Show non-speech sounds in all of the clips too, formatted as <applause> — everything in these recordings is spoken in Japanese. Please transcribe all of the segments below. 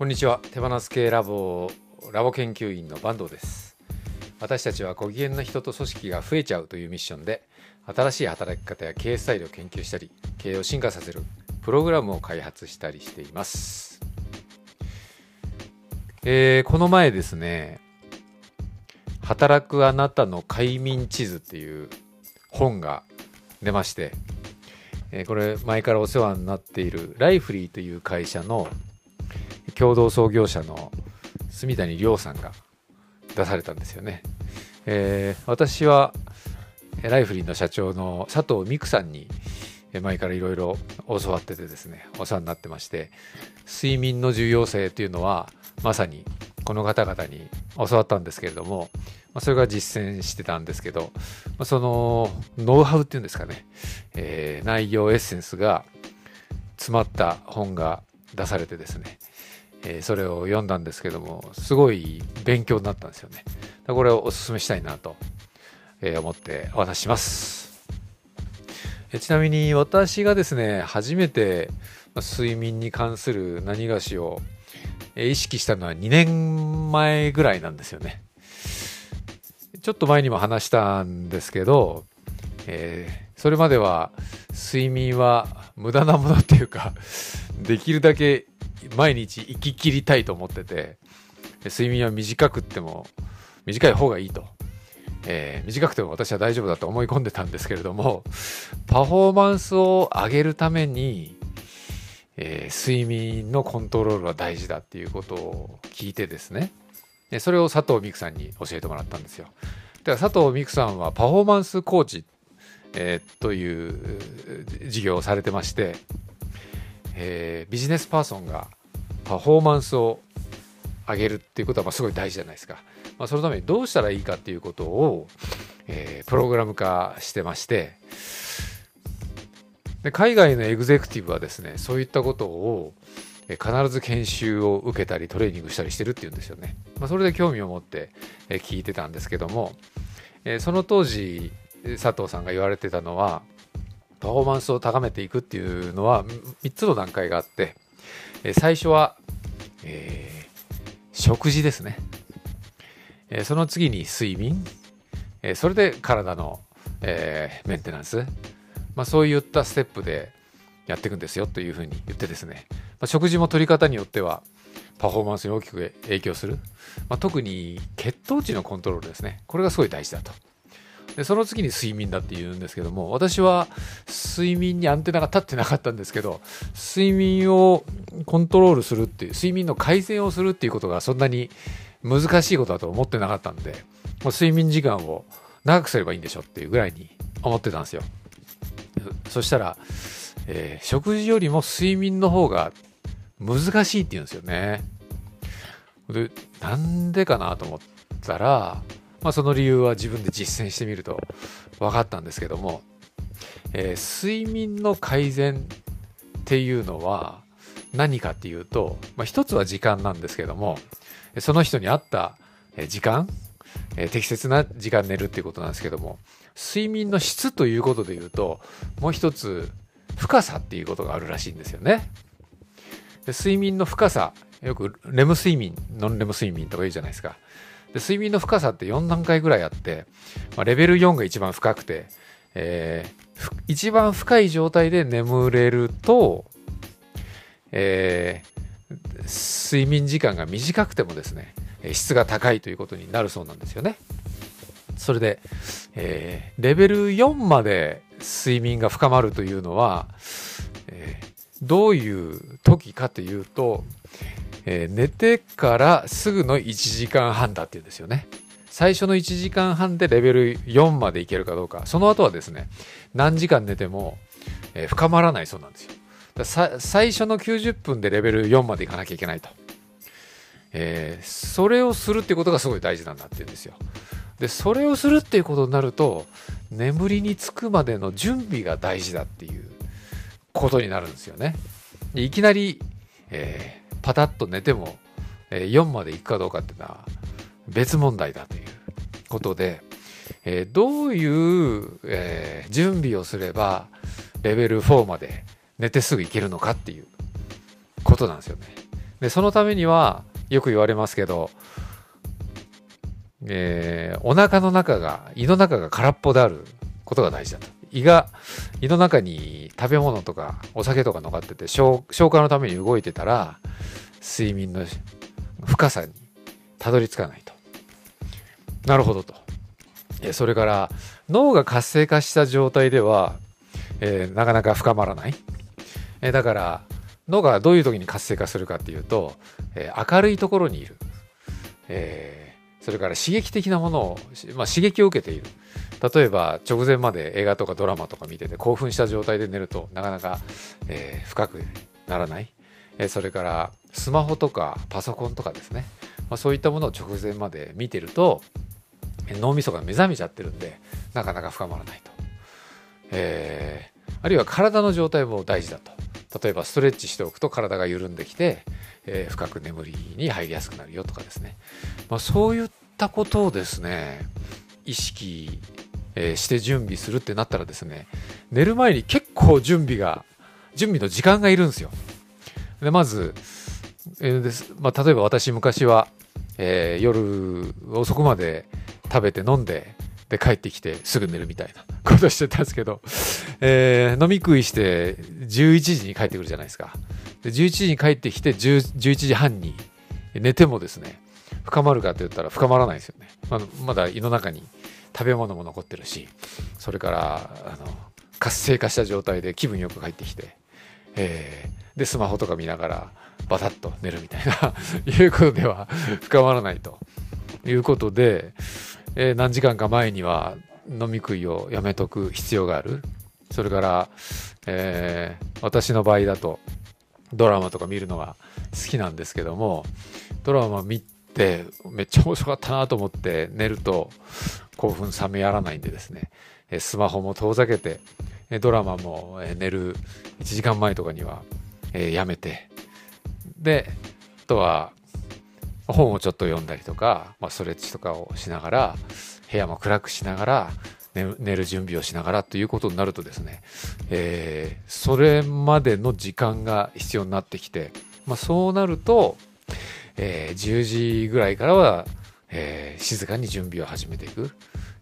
こんにちは。手放す系ラボラボ研究員の坂東です。私たちはご機嫌な人と組織が増えちゃうというミッションで新しい働き方や経営スタイルを研究したり経営を進化させるプログラムを開発したりしています、えーこの前ですね働くあなたの快眠地図っていう本が出まして、えーこれ前からお世話になっているライフリーという会社の共同創業者の住谷亮さんが出されたんですよね。えー私はライフリーの社長の佐藤美久さんに前からいろいろ教わっててですねお世話になってまして睡眠の重要性っていうのはまさにこの方々に教わったんですけれども、それが実践してたんですけど、そのノウハウっていうんですかね、えー内容エッセンスが詰まった本が出されてですね、えーそれを読んだんですけどもすごい勉強になったんですよね。これをお勧めしたいなと、えー思ってお話しします。えちなみに私がですね初めて睡眠に関する何がしを意識したのは2年前ぐらいなんですよね。ちょっと前にも話したんですけど、えーそれまでは睡眠は無駄なものっていうかできるだけ毎日生き切りたいと思ってて睡眠は短くっても短い方がいいと、えー短くても私は大丈夫だと思い込んでたんですけれどもパフォーマンスを上げるために、えー睡眠のコントロールは大事だっていうことを聞いてですね。でそれを佐藤美久さんに教えてもらったんですよ。だから佐藤美久さんはパフォーマンスコーチ、えーという事業をされてまして、えービジネスパーソンがパフォーマンスを上げるっていうことはまあすごい大事じゃないですか、まあ、そのためにどうしたらいいかっていうことを、えープログラム化してましてで海外のエグゼクティブはですねそういったことを必ず研修を受けたりトレーニングしたりしてるっていうんですよね、まあ、それで興味を持って聞いてたんですけども、えーその当時佐藤さんが言われてたのはパフォーマンスを高めていくっていうのは3つの段階があって、え最初は、えー食事ですね、えその次に睡眠、えそれで体の、えーメンテナンス、まあ、そういったステップでやっていくんですよというふうに言ってですね、まあ、食事も取り方によってはパフォーマンスに大きく影響する、まあ、特に血糖値のコントロールですね。これがすごい大事だと。でその次に睡眠だって言うんですけども私は睡眠にアンテナが立ってなかったんですけど睡眠をコントロールするっていう睡眠の改善をするっていうことがそんなに難しいことだと思ってなかったんでもう睡眠時間を長くすればいいんでしょっていうぐらいに思ってたんですよ。そしたら、えー食事よりも睡眠の方が難しいって言うんですよね。でなんでかなと思ったらまあ、その理由は自分で実践してみると分かったんですけども、えー睡眠の改善っていうのは何かっていうと、まあ、一つは時間なんですけどもその人に合った時間、えー適切な時間寝るっていうことなんですけども睡眠の質ということで言うともう一つ深さっていうことがあるらしいんですよね。睡眠の深さよくレム睡眠ノンレム睡眠とか言うじゃないですか。で睡眠の深さって4段階ぐらいあって、まあ、レベル4が一番深くて、えー一番深い状態で眠れると、えー睡眠時間が短くてもですね質が高いということになるそうなんですよね。それで、えーレベル4まで睡眠が深まるというのは、えーどういう時かというと、えー寝てからすぐの1時間半だっていうんですよね。最初の1時間半でレベル4までいけるかどうか。その後はですね、何時間寝ても、えー深まらないそうなんですよ。最初の90分でレベル4までいかなきゃいけないと。えーそれをするってことがすごい大事なんだって言うんですよ。で、それをするっていうことになると、眠りにつくまでの準備が大事だっていうことになるんですよね。いきなり、えーパタッと寝ても、え4まで行くかどうかっていうのは別問題だということで、えどういう、え準備をすればレベル4まで寝てすぐ行けるのかっていうことなんですよね。でそのためにはよく言われますけど、えー、お腹の中が胃の中が空っぽであることが大事だと胃が胃の中に食べ物とかお酒とか残ってて消化のために動いてたら睡眠の深さにたどり着かないと。なるほどと。それから脳が活性化した状態では、えー、なかなか深まらない、えー、だから脳がどういう時に活性化するかっていうと、えー、明るいところにいる、えー、それから刺激的なものを、まあ、刺激を受けている。例えば直前まで映画とかドラマとか見てて興奮した状態で寝るとなかなか、えー、深くならない、えー、それからスマホとかパソコンとかですね、まあ、そういったものを直前まで見てると脳みそが目覚めちゃってるんでなかなか深まらないと、えー、あるいは体の状態も大事だと。例えばストレッチしておくと体が緩んできて、えー、深く眠りに入りやすくなるよとかですね、まあ、そういったことをですね意識、え、して準備するってなったらですね寝る前に結構準備が準備の時間がいるんですよ。でまず、えーですまあ、例えば私昔は、えー、夜遅くまで食べて飲んでで帰ってきてすぐ寝るみたいな <laughs> ことしてたんですけど、えー、飲み食いして11時に帰ってくるじゃないですか。で11時に帰ってきて11時半に寝てもですね深まるかって言ったら深まらないですよね、まあ、まだ胃の中に食べ物も残ってるしそれからあの活性化した状態で気分よく帰ってきて、えー、でスマホとか見ながらバタッと寝るみたいな <laughs> いうことでは深まらないということで、えー、何時間か前には飲み食いをやめとく必要がある。それから、えー、私の場合だとドラマとか見るのが好きなんですけども、ドラマ見てめっちゃ面白かったなと思って寝ると興奮冷めやらないんでですね、スマホも遠ざけて、ドラマも寝る1時間前とかにはやめて、で、あとは本をちょっと読んだりとか、まあ、ストレッチとかをしながら部屋も暗くしながら寝る準備をしながらということになるとですね、えー、それまでの時間が必要になってきて、まあ、そうなると、えー、10時ぐらいからは、えー、静かに準備を始めていく、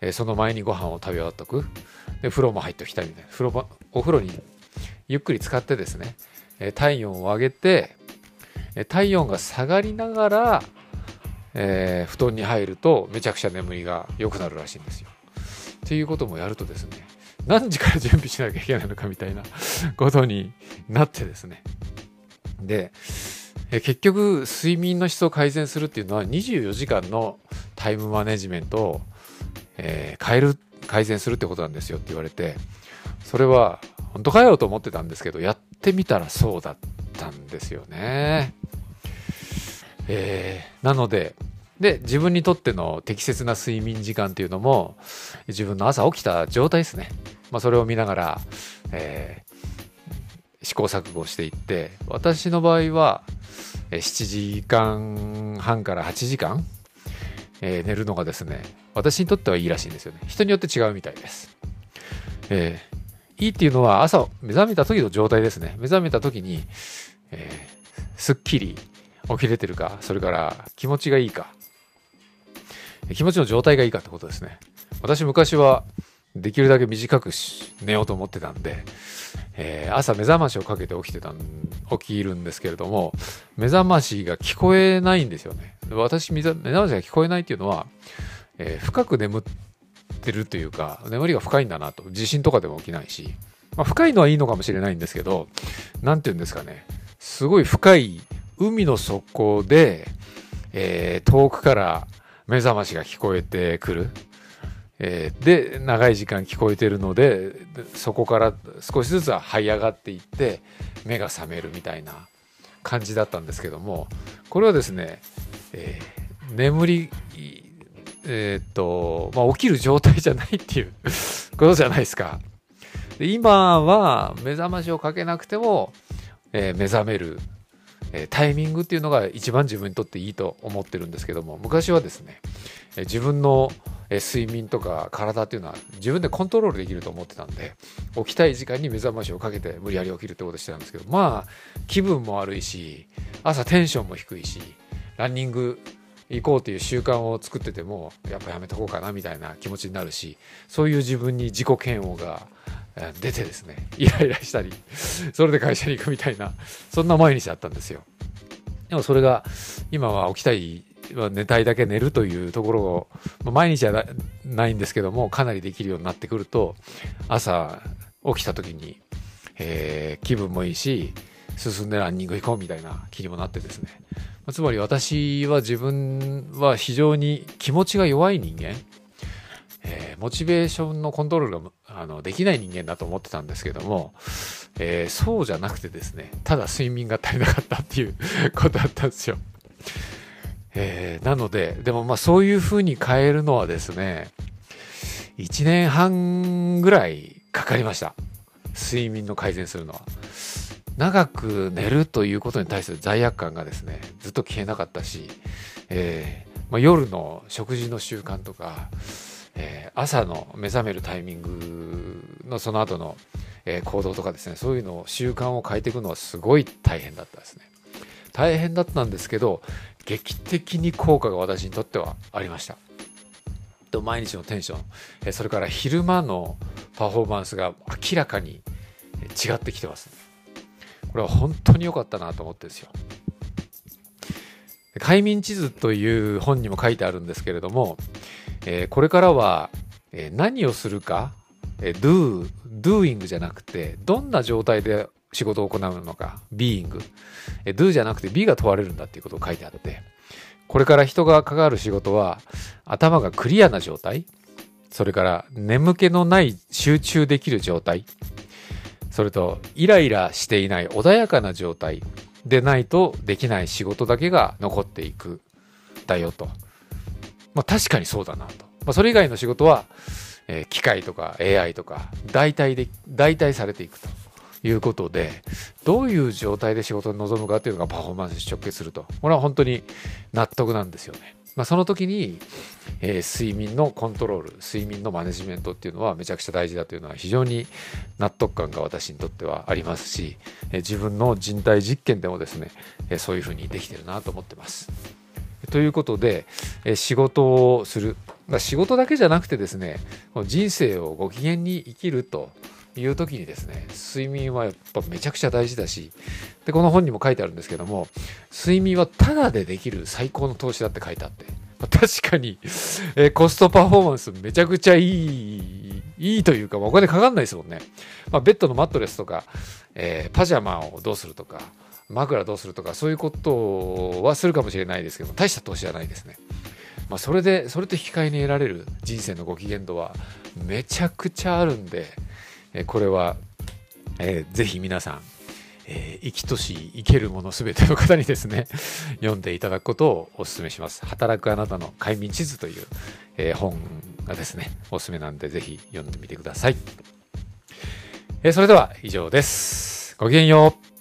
えー、その前にご飯を食べ終わっとく。で風呂も入っておきたいみたいな風呂お風呂にゆっくり使ってですね、え体温を上げて体温が下がりながらえー、布団に入るとめちゃくちゃ眠りが良くなるらしいんですよ。っていうこともやるとですね何時から準備しなきゃいけないのかみたいな <laughs> ことになってですねで結局睡眠の質を改善するっていうのは24時間のタイムマネジメントを、えー、変える改善するってことなんですよって言われてそれは本当かよと思ってたんですけどやってみたらそうだったんですよね。えー、なので、で、自分にとっての適切な睡眠時間っていうのも、自分の朝起きた状態ですね。まあ、それを見ながら、えー、試行錯誤していって、私の場合は、7時間半から8時間、えー、寝るのがですね、私にとってはいいらしいんですよね。人によって違うみたいです。えー、いいっていうのは朝目覚めた時の状態ですね。目覚めた時に、えー、すっきり起きれてるか、それから気持ちがいいか、気持ちの状態がいいかってことですね。私昔はできるだけ短く寝ようと思ってたんで、えー、朝目覚ましをかけて起きてたん、起きるんですけれども、目覚ましが聞こえないんですよね。私、目覚ましが聞こえないっていうのは、えー、深く眠ってるというか、眠りが深いんだなと。地震とかでも起きないし、まあ、深いのはいいのかもしれないんですけど、なんて言うんですかね。すごい深い海の底で、えー、遠くから目覚ましが聞こえてくる。えー、で、長い時間聞こえてるので、そこから少しずつは這い上がっていって、目が覚めるみたいな感じだったんですけども、これはですね、えー、眠り、えー、っと、まあ、起きる状態じゃないっていう <laughs> ことじゃないですか。で今は目覚ましをかけなくても、え、目覚めるえタイミングっていうのが一番自分にとっていいと思ってるんですけども昔はですね、え自分の睡眠とか体っていうのは自分でコントロールできると思ってたんで起きたい時間に目覚ましをかけて無理やり起きるってことしてたんですけどまあ気分も悪いし朝テンションも低いしランニング行こうという習慣を作っててもやっぱやめとこうかなみたいな気持ちになるしそういう自分に自己嫌悪が出てですねイライラしたりそれで会社に行くみたいなそんな毎日だったんですよ。でもそれが今は起きたい寝たいだけ寝るというところを、ま毎日はないんですけどもかなりできるようになってくると朝起きた時に、えー、気分もいいし進んでランニング行こうみたいな気にもなってですね。つまり私は自分は非常に気持ちが弱い人間。モチベーションのコントロールがあのできない人間だと思ってたんですけども、えー、そうじゃなくてですねただ睡眠が足りなかったっていうことだったんですよ。えー、なのででもまあそういうふうに変えるのはですね1年半ぐらいかかりました睡眠の改善するのは。長く寝るということに対する罪悪感がですねずっと消えなかったし、えーまあ、夜の食事の習慣とか、朝の目覚めるタイミングのその後の、え、行動とかですねそういうのを習慣を変えていくのはすごい大変だったですね。大変だったんですけど劇的に効果が私にとってはありました。毎日のテンション、え、それから昼間のパフォーマンスが明らかに違ってきてます、これは本当に良かったなと思ってですよ。快眠地図という本にも書いてあるんですけれどもえ、これからは、え、何をするか、えー、do, doing じゃなくて、どんな状態で仕事を行うのか、being、えー、do じゃなくて be が問われるんだっていうことを書いてあって、これから人が関わる仕事は、頭がクリアな状態、それから眠気のない集中できる状態、それとイライラしていない穏やかな状態でないとできない仕事だけが残っていくだよと。まあ、確かにそうだなと。まあ、それ以外の仕事は、えー、機械とか AI とか代替で、代替されていくということで、どういう状態で仕事に臨むかっていうのがパフォーマンスに直結すると。これは本当に納得なんですよね。まあ、その時に、えー、睡眠のコントロール、睡眠のマネジメントっていうのはめちゃくちゃ大事だというのは非常に納得感が私にとってはありますし、えー、自分の人体実験でもですね、え、そういうふうにできてるなと思ってます。ということで、え仕事をする。仕事だけじゃなくてですね、人生をご機嫌に生きるという時にですね、睡眠はやっぱめちゃくちゃ大事だし、で、この本にも書いてあるんですけども、睡眠はタダでできる最高の投資だって書いてあって、確かに、えコストパフォーマンスめちゃくちゃいい、いいというか、お金かかんないですもんね。まあ、ベッドのマットレスとか、えー、パジャマをどうするとか、枕どうするとかそういうことはするかもしれないですけど大した投資じゃないですね。まあ、それでそれと引き換えに得られる人生のご機嫌度はめちゃくちゃあるんで、えこれは、えー、ぜひ皆さん、えー、生きとし生けるものすべての方にですね <laughs> 読んでいただくことをお勧めします。働くあなたの快眠地図という、えー、本がですねおすすめなんでぜひ読んでみてください。えー、それでは以上です。ごきげんよう。